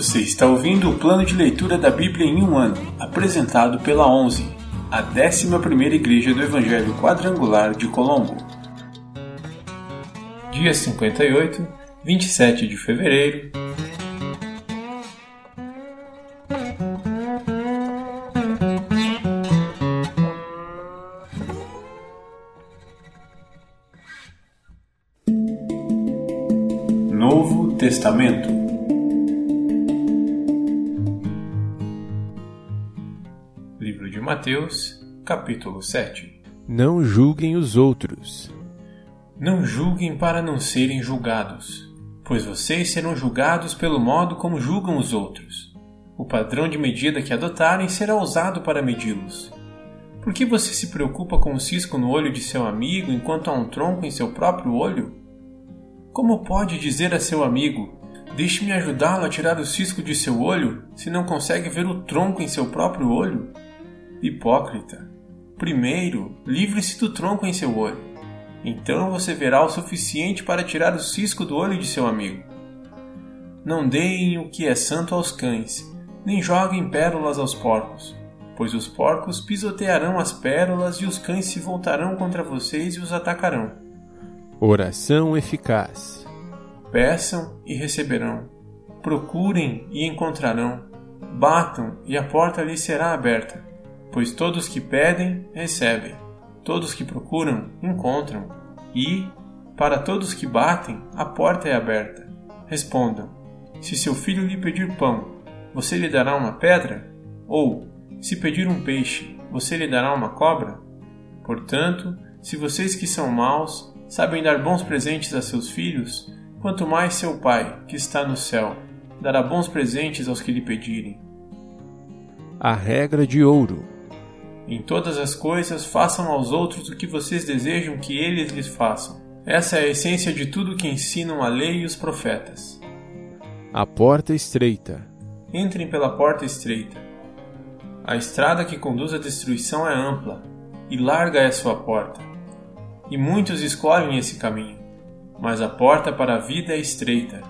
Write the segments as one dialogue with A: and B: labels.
A: Você está ouvindo o plano de leitura da Bíblia em um ano, apresentado pela 11, a 11ª Igreja do Evangelho Quadrangular de Colombo. Dia 58, 27 de fevereiro. Novo Testamento Mateus, capítulo 7
B: Não julguem os outros.
A: Não julguem para não serem julgados, pois vocês serão julgados pelo modo como julgam os outros. O padrão de medida que adotarem será usado para medi-los. Por que você se preocupa com o cisco no olho de seu amigo enquanto há um tronco em seu próprio olho? Como pode dizer a seu amigo: Deixe-me ajudá-lo a tirar o cisco de seu olho, se não consegue ver o tronco em seu próprio olho? Hipócrita! Primeiro, livre-se do tronco em seu olho. Então você verá o suficiente para tirar o cisco do olho de seu amigo. Não deem o que é santo aos cães, nem joguem pérolas aos porcos, pois os porcos pisotearão as pérolas e os cães se voltarão contra vocês e os atacarão.
B: Oração eficaz.
A: Peçam e receberão. Procurem e encontrarão. Batam e a porta lhes será aberta. Pois todos que pedem, recebem. Todos que procuram, encontram. E, para todos que batem, a porta é aberta. Respondam: Se seu filho lhe pedir pão, você lhe dará uma pedra? Ou, se pedir um peixe, você lhe dará uma cobra? Portanto, se vocês que são maus sabem dar bons presentes a seus filhos, quanto mais seu Pai, que está no céu, dará bons presentes aos que lhe pedirem.
B: A regra de ouro.
A: Em todas as coisas, façam aos outros o que vocês desejam que eles lhes façam. Essa é a essência de tudo que ensinam a lei e os profetas.
B: A porta estreita.
A: Entrem pela porta estreita. A estrada que conduz à destruição é ampla, e larga é sua porta. E muitos escolhem esse caminho. Mas a porta para a vida é estreita,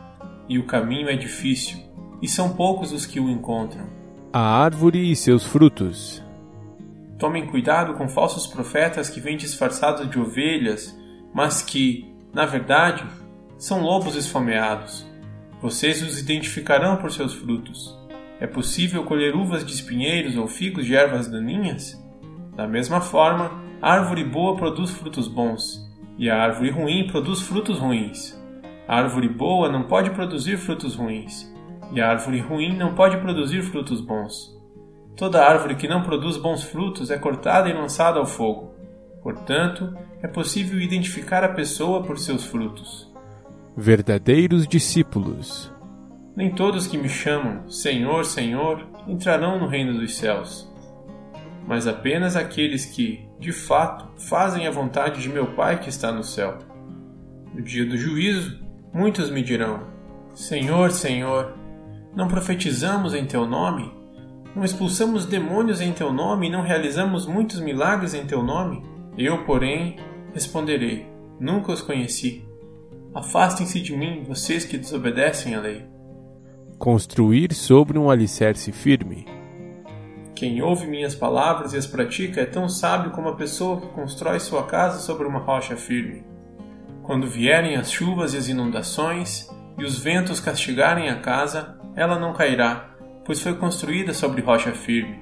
A: e o caminho é difícil, e são poucos os que o encontram.
B: A árvore e seus frutos.
A: Tomem cuidado com falsos profetas que vêm disfarçados de ovelhas, mas que, na verdade, são lobos esfomeados. Vocês os identificarão por seus frutos. É possível colher uvas de espinheiros ou figos de ervas daninhas? Da mesma forma, a árvore boa produz frutos bons, e a árvore ruim produz frutos ruins. A árvore boa não pode produzir frutos ruins, e a árvore ruim não pode produzir frutos bons. Toda árvore que não produz bons frutos é cortada e lançada ao fogo. Portanto, é possível identificar a pessoa por seus frutos.
B: Verdadeiros discípulos.
A: Nem todos que me chamam Senhor, Senhor entrarão no reino dos céus, mas apenas aqueles que, de fato, fazem a vontade de meu Pai que está no céu. No dia do juízo, muitos me dirão: Senhor, Senhor, não profetizamos em teu nome? Não expulsamos demônios em teu nome e não realizamos muitos milagres em teu nome? Eu, porém, responderei: Nunca os conheci. Afastem-se de mim, vocês que desobedecem à lei.
B: Construir sobre um alicerce firme.
A: Quem ouve minhas palavras e as pratica é tão sábio como a pessoa que constrói sua casa sobre uma rocha firme. Quando vierem as chuvas e as inundações, e os ventos castigarem a casa, ela não cairá, pois foi construída sobre rocha firme.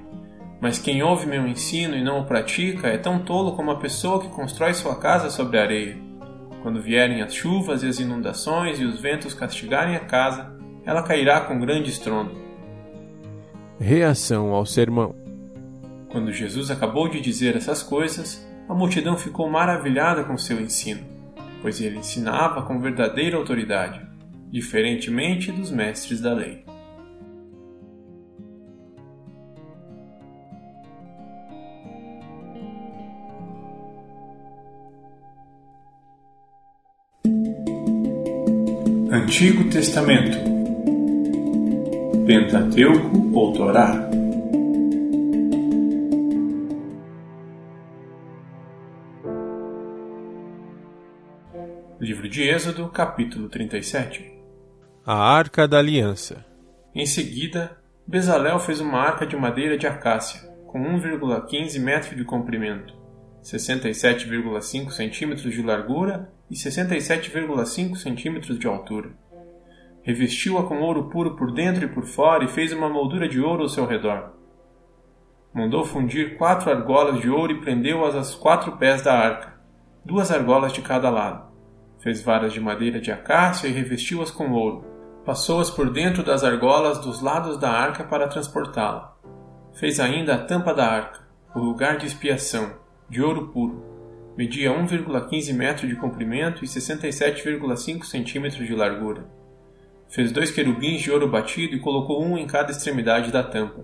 A: Mas quem ouve meu ensino e não o pratica é tão tolo como a pessoa que constrói sua casa sobre areia. Quando vierem as chuvas e as inundações e os ventos castigarem a casa, ela cairá com grande estrondo.
B: Reação ao sermão.
A: Quando Jesus acabou de dizer essas coisas, a multidão ficou maravilhada com seu ensino, pois ele ensinava com verdadeira autoridade, diferentemente dos mestres da lei. Antigo Testamento. Pentateuco ou Torá? Livro de Êxodo, capítulo 37
B: A Arca da Aliança.
A: Em seguida, Bezalel fez uma arca de madeira de acácia, com 1,15 metros de comprimento, 67,5 centímetros de largura e 67,5 centímetros de altura. Revestiu-a com ouro puro por dentro e por fora e fez uma moldura de ouro ao seu redor. Mandou fundir quatro argolas de ouro e prendeu-as aos quatro pés da arca, duas argolas de cada lado. Fez varas de madeira de acácia e revestiu-as com ouro. Passou-as por dentro das argolas dos lados da arca para transportá-la. Fez ainda a tampa da arca, o lugar de expiação, de ouro puro. Media 1,15 metros de comprimento e 67,5 centímetros de largura. Fez dois querubins de ouro batido e colocou um em cada extremidade da tampa.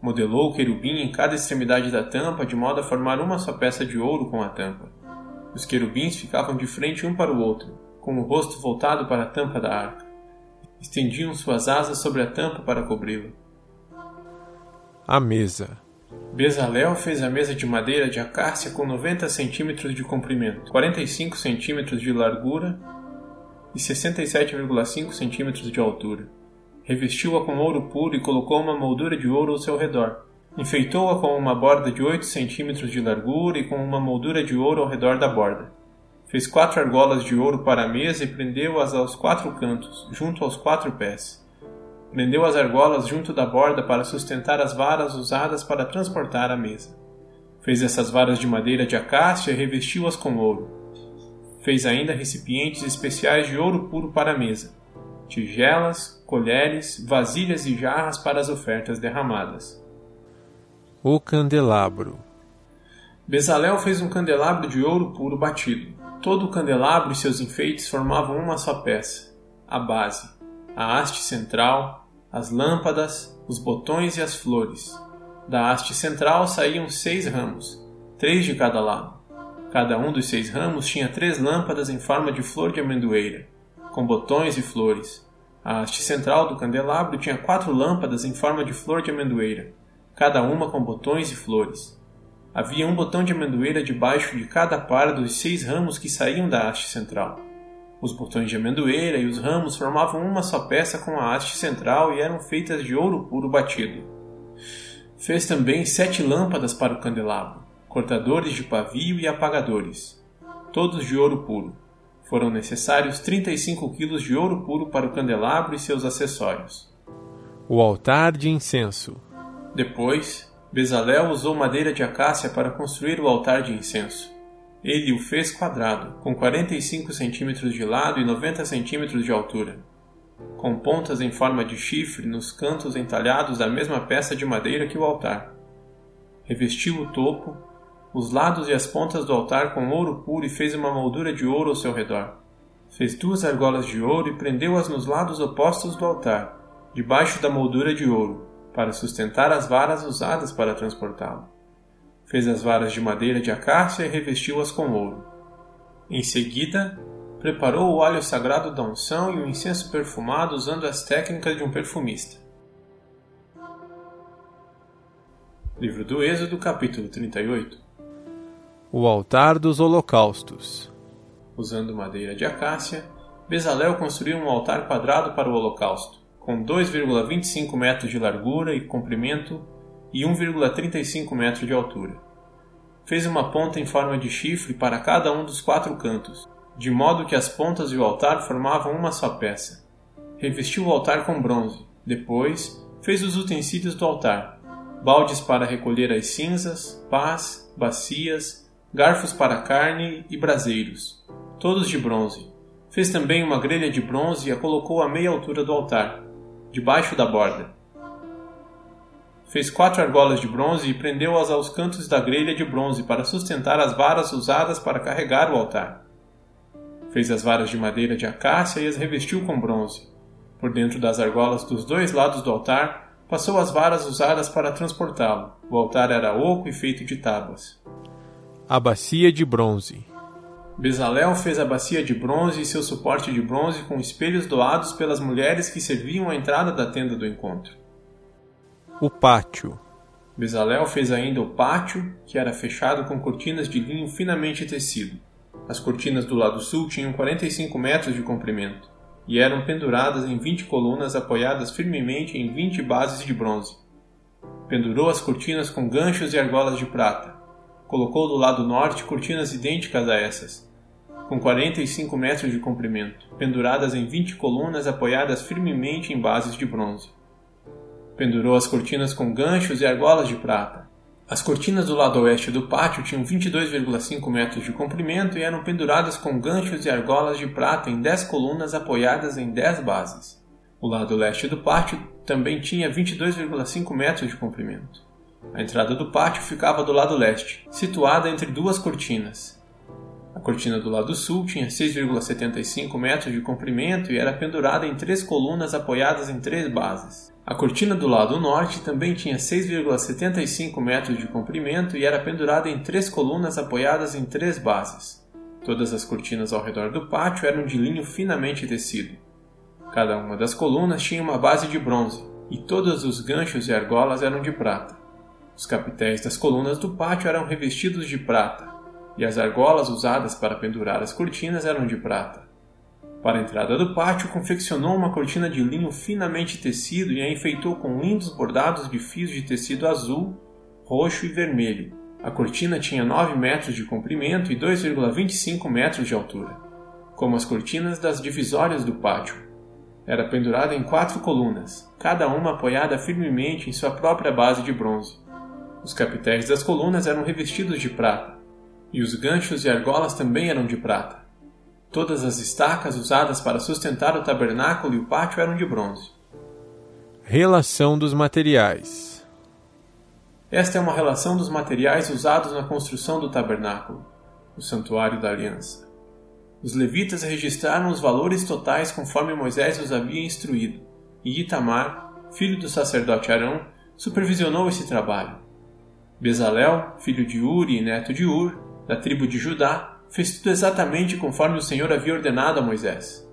A: Modelou o querubim em cada extremidade da tampa de modo a formar uma só peça de ouro com a tampa. Os querubins ficavam de frente um para o outro, com o rosto voltado para a tampa da arca. Estendiam suas asas sobre a tampa para cobri-la.
B: A mesa.
A: Bezalel fez a mesa de madeira de acácia com 90 centímetros de comprimento, 45 centímetros de largura e 67,5 centímetros de altura. Revestiu-a com ouro puro e colocou uma moldura de ouro ao seu redor. Enfeitou-a com uma borda de 8 centímetros de largura e com uma moldura de ouro ao redor da borda. Fez quatro argolas de ouro para a mesa e prendeu-as aos quatro cantos, junto aos quatro pés. Prendeu as argolas junto da borda para sustentar as varas usadas para transportar a mesa. Fez essas varas de madeira de acácia e revestiu-as com ouro. Fez ainda recipientes especiais de ouro puro para a mesa, tigelas, colheres, vasilhas e jarras para as ofertas derramadas.
B: O candelabro.
A: Bezalel fez um candelabro de ouro puro batido. Todo o candelabro e seus enfeites formavam uma só peça, a base, a haste central, as lâmpadas, os botões e as flores. Da haste central saíam seis ramos, três de cada lado. Cada um dos seis ramos tinha três lâmpadas em forma de flor de amendoeira, com botões e flores. A haste central do candelabro tinha quatro lâmpadas em forma de flor de amendoeira, cada uma com botões e flores. Havia um botão de amendoeira debaixo de cada par dos seis ramos que saíam da haste central. Os botões de amendoeira e os ramos formavam uma só peça com a haste central e eram feitas de ouro puro batido. Fez também sete lâmpadas para o candelabro, cortadores de pavio e apagadores, todos de ouro puro. Foram necessários 35 quilos de ouro puro para o candelabro e seus acessórios.
B: O altar de incenso.
A: Depois, Bezalel usou madeira de acácia para construir o altar de incenso. Ele o fez quadrado, com 45 centímetros de lado e 90 centímetros de altura, com pontas em forma de chifre nos cantos entalhados da mesma peça de madeira que o altar. Revestiu o topo, os lados e as pontas do altar com ouro puro e fez uma moldura de ouro ao seu redor. Fez duas argolas de ouro e prendeu-as nos lados opostos do altar, debaixo da moldura de ouro, para sustentar as varas usadas para transportá-lo. Fez as varas de madeira de acácia e revestiu-as com ouro. Em seguida, preparou o óleo sagrado da unção e o incenso perfumado usando as técnicas de um perfumista. Livro do Êxodo, capítulo 38
B: O altar dos holocaustos.
A: Usando madeira de acácia, Bezalel construiu um altar quadrado para o holocausto, com 2,25 metros de largura e comprimento e 1,35 metros de altura. Fez uma ponta em forma de chifre para cada um dos quatro cantos, de modo que as pontas e o altar formavam uma só peça. Revestiu o altar com bronze. Depois, fez os utensílios do altar: baldes para recolher as cinzas, pás, bacias, garfos para carne e braseiros, todos de bronze. Fez também uma grelha de bronze e a colocou à meia altura do altar, debaixo da borda Fez quatro argolas de bronze e prendeu-as aos cantos da grelha de bronze para sustentar as varas usadas para carregar o altar. Fez as varas de madeira de acácia e as revestiu com bronze. Por dentro das argolas dos dois lados do altar, passou as varas usadas para transportá-lo. O altar era oco e feito de tábuas.
B: A bacia de bronze.
A: Bezalel fez a bacia de bronze e seu suporte de bronze com espelhos doados pelas mulheres que serviam à entrada da tenda do encontro
B: o pátio.
A: Bezalel fez ainda o pátio, que era fechado com cortinas de linho finamente tecido. As cortinas do lado sul tinham 45 metros de comprimento, e eram penduradas em vinte colunas apoiadas firmemente em vinte bases de bronze. Pendurou as cortinas com ganchos e argolas de prata. Colocou do lado norte cortinas idênticas a essas, com 45 metros de comprimento, penduradas em 20 colunas apoiadas firmemente em bases de bronze. Pendurou as cortinas com ganchos e argolas de prata. As cortinas do lado oeste do pátio tinham 22,5 metros de comprimento e eram penduradas com ganchos e argolas de prata em 10 colunas apoiadas em 10 bases. O lado leste do pátio também tinha 22,5 metros de comprimento. A entrada do pátio ficava do lado leste, situada entre duas cortinas, a cortina do lado sul tinha 6,75 metros de comprimento e era pendurada em três colunas apoiadas em três bases. A cortina do lado norte também tinha 6,75 metros de comprimento e era pendurada em três colunas apoiadas em três bases. Todas as cortinas ao redor do pátio eram de linho finamente tecido. Cada uma das colunas tinha uma base de bronze e todos os ganchos e argolas eram de prata. Os capitéis das colunas do pátio eram revestidos de prata, e as argolas usadas para pendurar as cortinas eram de prata. Para a entrada do pátio, confeccionou uma cortina de linho finamente tecido e a enfeitou com lindos bordados de fios de tecido azul, roxo e vermelho. A cortina tinha 9 metros de comprimento e 2,25 metros de altura, como as cortinas das divisórias do pátio. Era pendurada em quatro colunas, cada uma apoiada firmemente em sua própria base de bronze. Os capitéis das colunas eram revestidos de prata, e os ganchos e argolas também eram de prata. Todas as estacas usadas para sustentar o tabernáculo e o pátio eram de bronze.
B: Relação dos materiais.
A: Esta é uma relação dos materiais usados na construção do tabernáculo, o santuário da aliança. Os levitas registraram os valores totais conforme Moisés os havia instruído, e Itamar, filho do sacerdote Arão, supervisionou esse trabalho. Bezalel, filho de Uri e neto de Ur, da tribo de Judá, fez tudo exatamente conforme o Senhor havia ordenado a Moisés.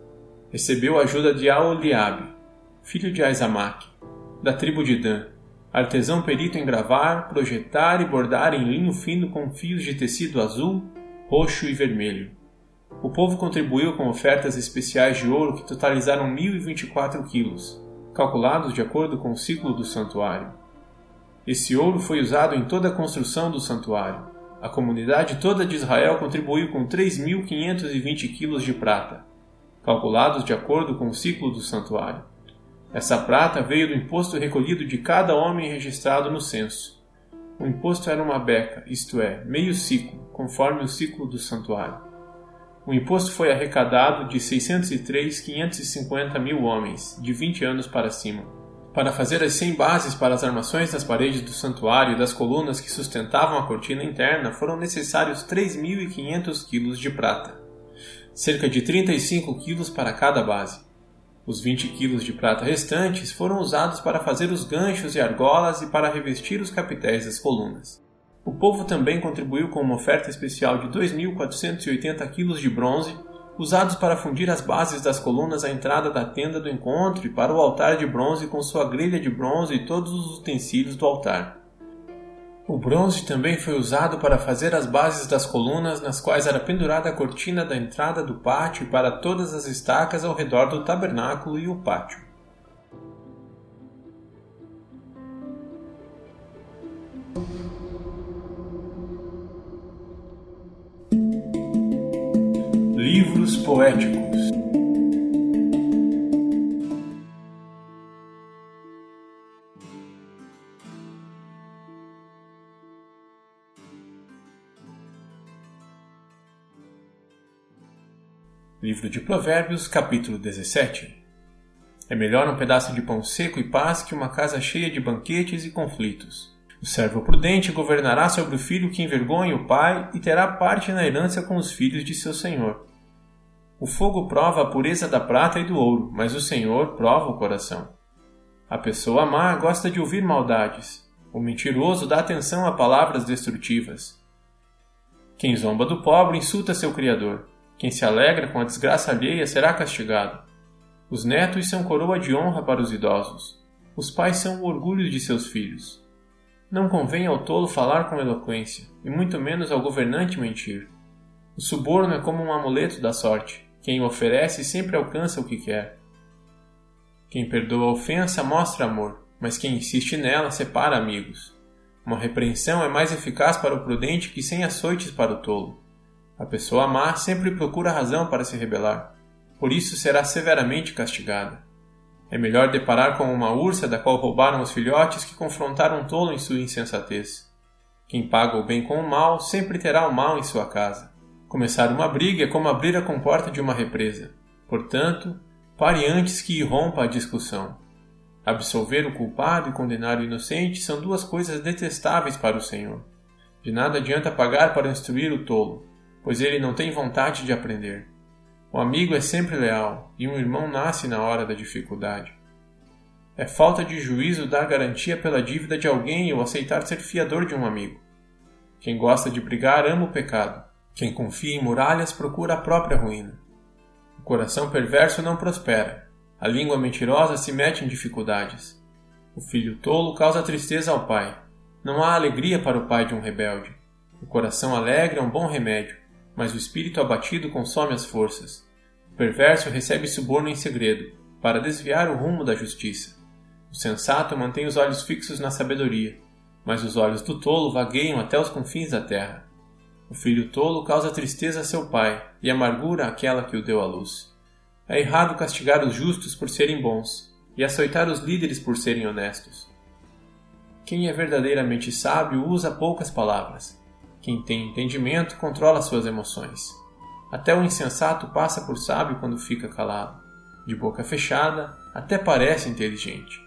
A: Recebeu a ajuda de Aoliabe, filho de Aizamaque, da tribo de Dan, artesão perito em gravar, projetar e bordar em linho fino com fios de tecido azul, roxo e vermelho. O povo contribuiu com ofertas especiais de ouro que totalizaram 1.024 quilos, calculados de acordo com o ciclo do santuário. Esse ouro foi usado em toda a construção do santuário, a comunidade toda de Israel contribuiu com 3.520 quilos de prata, calculados de acordo com o ciclo do santuário. Essa prata veio do imposto recolhido de cada homem registrado no censo. O imposto era uma beca, isto é, meio ciclo, conforme o ciclo do santuário. O imposto foi arrecadado de 603.550 mil homens, de 20 anos para cima. Para fazer as 100 bases para as armações das paredes do santuário e das colunas que sustentavam a cortina interna, foram necessários 3.500 quilos de prata, cerca de 35 quilos para cada base. Os 20 quilos de prata restantes foram usados para fazer os ganchos e argolas e para revestir os capitéis das colunas. O povo também contribuiu com uma oferta especial de 2.480 quilos de bronze usados para fundir as bases das colunas à entrada da tenda do encontro e para o altar de bronze com sua grelha de bronze e todos os utensílios do altar. O bronze também foi usado para fazer as bases das colunas nas quais era pendurada a cortina da entrada do pátio e para todas as estacas ao redor do tabernáculo e o pátio. Livros poéticos Livro de Provérbios, capítulo 17 É melhor um pedaço de pão seco e paz que uma casa cheia de banquetes e conflitos. O servo prudente governará sobre o filho que envergonha o pai e terá parte na herança com os filhos de seu senhor. O fogo prova a pureza da prata e do ouro, mas o Senhor prova o coração. A pessoa má gosta de ouvir maldades. O mentiroso dá atenção a palavras destrutivas. Quem zomba do pobre insulta seu Criador. Quem se alegra com a desgraça alheia será castigado. Os netos são coroa de honra para os idosos. Os pais são o orgulho de seus filhos. Não convém ao tolo falar com eloquência, e muito menos ao governante mentir. O suborno é como um amuleto da sorte Quem oferece sempre alcança o que quer. Quem perdoa a ofensa mostra amor, mas quem insiste nela separa amigos. Uma repreensão é mais eficaz para o prudente que sem açoites para o tolo. A pessoa má sempre procura razão para se rebelar, por isso será severamente castigada. É melhor deparar com uma ursa da qual roubaram os filhotes que confrontar um tolo em sua insensatez. Quem paga o bem com o mal sempre terá o mal em sua casa. Começar uma briga é como abrir a comporta de uma represa. Portanto, pare antes que irrompa a discussão. Absolver o culpado e condenar o inocente são duas coisas detestáveis para o Senhor. De nada adianta pagar para instruir o tolo, pois ele não tem vontade de aprender. O amigo é sempre leal e um irmão nasce na hora da dificuldade. É falta de juízo dar garantia pela dívida de alguém ou aceitar ser fiador de um amigo. Quem gosta de brigar ama o pecado. Quem confia em muralhas procura a própria ruína. O coração perverso não prospera. A língua mentirosa se mete em dificuldades. O filho tolo causa tristeza ao pai. Não há alegria para o pai de um rebelde. O coração alegre é um bom remédio mas o espírito abatido consome as forças. O perverso recebe suborno em segredo, para desviar o rumo da justiça. O sensato mantém os olhos fixos na sabedoria, mas os olhos do tolo vagueiam até os confins da terra. O filho tolo causa tristeza a seu pai e amargura àquela que o deu à luz. É errado castigar os justos por serem bons e açoitar os líderes por serem honestos. Quem é verdadeiramente sábio usa poucas palavras, quem tem entendimento controla suas emoções. Até o insensato passa por sábio quando fica calado. De boca fechada, até parece inteligente.